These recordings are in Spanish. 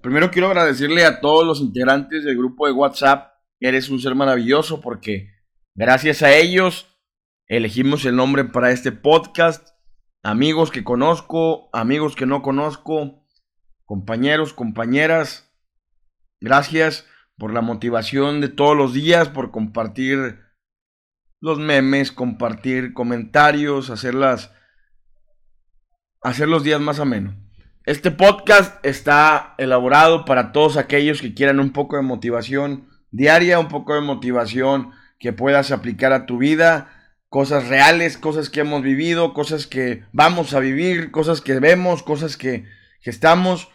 Primero quiero agradecerle a todos los integrantes del grupo de WhatsApp. Eres un ser maravilloso porque gracias a ellos elegimos el nombre para este podcast. Amigos que conozco, amigos que no conozco, compañeros, compañeras, gracias por la motivación de todos los días, por compartir los memes, compartir comentarios, hacerlas, hacer los días más amenos. Este podcast está elaborado para todos aquellos que quieran un poco de motivación diaria, un poco de motivación que puedas aplicar a tu vida, cosas reales, cosas que hemos vivido, cosas que vamos a vivir, cosas que vemos, cosas que, que estamos.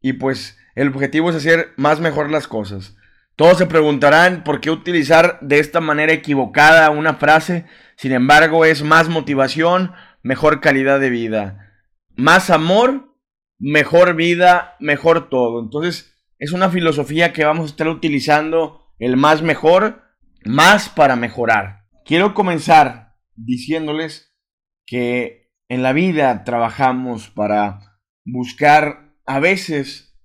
Y pues el objetivo es hacer más mejor las cosas. Todos se preguntarán por qué utilizar de esta manera equivocada una frase, sin embargo es más motivación, mejor calidad de vida, más amor, mejor vida, mejor todo. Entonces es una filosofía que vamos a estar utilizando el más mejor, más para mejorar. Quiero comenzar diciéndoles que en la vida trabajamos para buscar a veces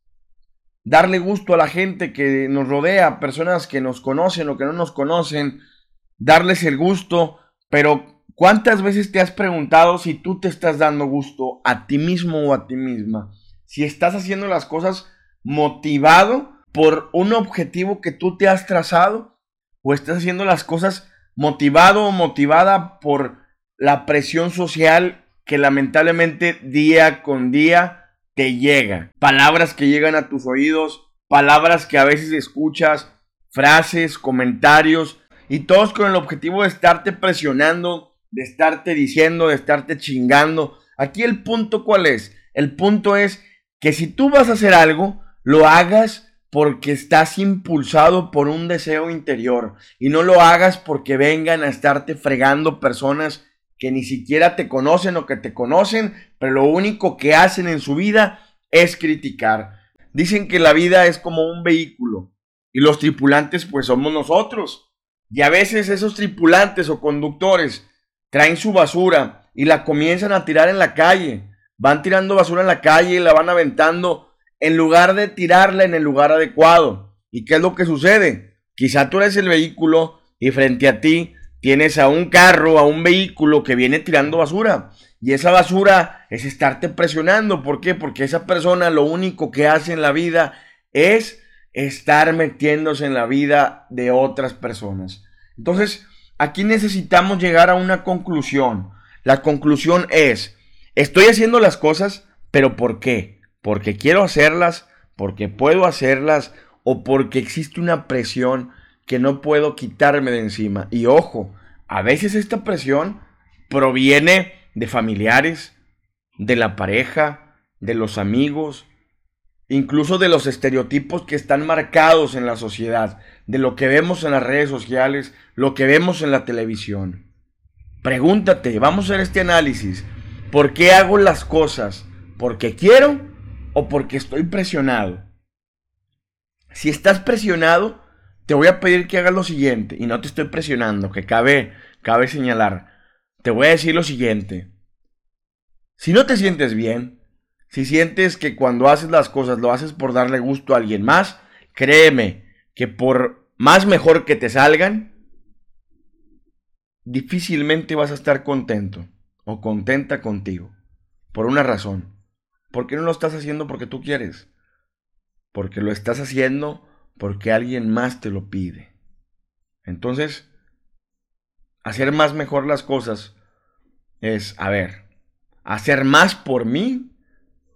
darle gusto a la gente que nos rodea, personas que nos conocen o que no nos conocen, darles el gusto, pero ¿cuántas veces te has preguntado si tú te estás dando gusto a ti mismo o a ti misma? Si estás haciendo las cosas motivado por un objetivo que tú te has trazado o estás haciendo las cosas motivado o motivada por la presión social que lamentablemente día con día te llega. Palabras que llegan a tus oídos, palabras que a veces escuchas, frases, comentarios, y todos con el objetivo de estarte presionando, de estarte diciendo, de estarte chingando. Aquí el punto cuál es? El punto es que si tú vas a hacer algo, lo hagas porque estás impulsado por un deseo interior y no lo hagas porque vengan a estarte fregando personas que ni siquiera te conocen o que te conocen, pero lo único que hacen en su vida es criticar. Dicen que la vida es como un vehículo y los tripulantes pues somos nosotros. Y a veces esos tripulantes o conductores traen su basura y la comienzan a tirar en la calle. Van tirando basura en la calle y la van aventando en lugar de tirarla en el lugar adecuado. ¿Y qué es lo que sucede? Quizá tú eres el vehículo y frente a ti tienes a un carro, a un vehículo que viene tirando basura. Y esa basura es estarte presionando. ¿Por qué? Porque esa persona lo único que hace en la vida es estar metiéndose en la vida de otras personas. Entonces, aquí necesitamos llegar a una conclusión. La conclusión es, estoy haciendo las cosas, pero ¿por qué? Porque quiero hacerlas, porque puedo hacerlas o porque existe una presión que no puedo quitarme de encima. Y ojo, a veces esta presión proviene de familiares, de la pareja, de los amigos, incluso de los estereotipos que están marcados en la sociedad, de lo que vemos en las redes sociales, lo que vemos en la televisión. Pregúntate, vamos a hacer este análisis. ¿Por qué hago las cosas? ¿Porque quiero o porque estoy presionado? Si estás presionado, te voy a pedir que hagas lo siguiente, y no te estoy presionando, que cabe, cabe señalar. Te voy a decir lo siguiente. Si no te sientes bien, si sientes que cuando haces las cosas lo haces por darle gusto a alguien más, créeme que por más mejor que te salgan, difícilmente vas a estar contento o contenta contigo. Por una razón. ¿Por qué no lo estás haciendo porque tú quieres? Porque lo estás haciendo porque alguien más te lo pide. Entonces, hacer más mejor las cosas es, a ver, hacer más por mí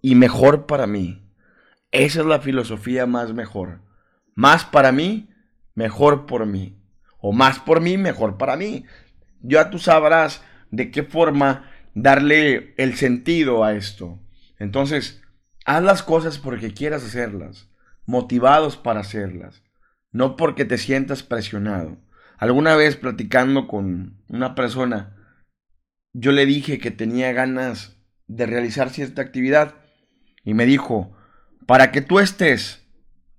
y mejor para mí. Esa es la filosofía más mejor. Más para mí, mejor por mí. O más por mí, mejor para mí. Ya tú sabrás de qué forma darle el sentido a esto. Entonces, haz las cosas porque quieras hacerlas motivados para hacerlas, no porque te sientas presionado. Alguna vez platicando con una persona, yo le dije que tenía ganas de realizar cierta actividad y me dijo, para que tú estés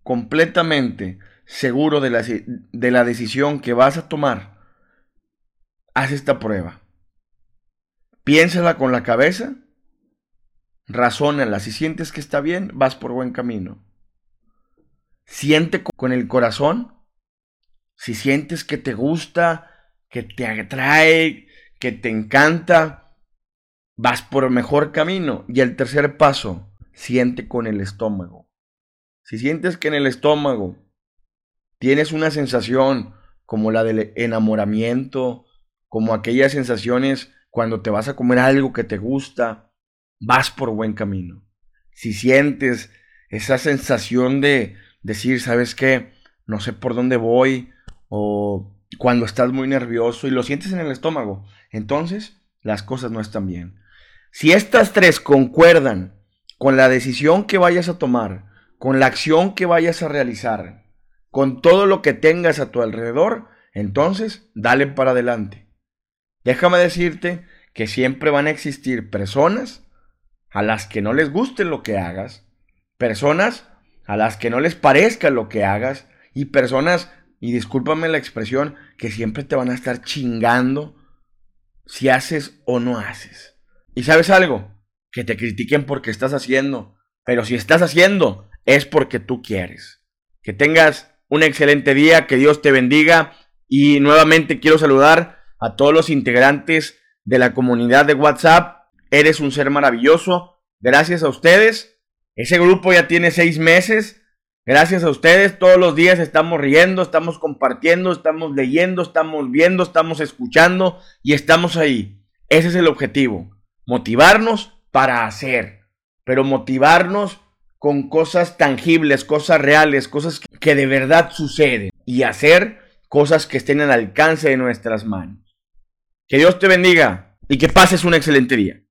completamente seguro de la, de la decisión que vas a tomar, haz esta prueba. Piénsala con la cabeza, razónala. Si sientes que está bien, vas por buen camino. Siente con el corazón. Si sientes que te gusta, que te atrae, que te encanta, vas por mejor camino. Y el tercer paso, siente con el estómago. Si sientes que en el estómago tienes una sensación como la del enamoramiento, como aquellas sensaciones cuando te vas a comer algo que te gusta, vas por buen camino. Si sientes esa sensación de decir, ¿sabes qué? No sé por dónde voy, o cuando estás muy nervioso y lo sientes en el estómago, entonces las cosas no están bien. Si estas tres concuerdan con la decisión que vayas a tomar, con la acción que vayas a realizar, con todo lo que tengas a tu alrededor, entonces dale para adelante. Déjame decirte que siempre van a existir personas a las que no les guste lo que hagas, personas a las que no les parezca lo que hagas y personas y discúlpame la expresión, que siempre te van a estar chingando si haces o no haces. ¿Y sabes algo? Que te critiquen porque estás haciendo, pero si estás haciendo es porque tú quieres. Que tengas un excelente día, que Dios te bendiga y nuevamente quiero saludar a todos los integrantes de la comunidad de WhatsApp. Eres un ser maravilloso. Gracias a ustedes. Ese grupo ya tiene seis meses Gracias a ustedes, todos los días estamos riendo, estamos compartiendo, estamos leyendo, estamos viendo, estamos escuchando y estamos ahí. Ese es el objetivo, motivarnos para hacer, pero motivarnos con cosas tangibles, cosas reales, cosas que de verdad suceden y hacer cosas que estén al alcance de nuestras manos. Que Dios te bendiga y que pases un excelente día.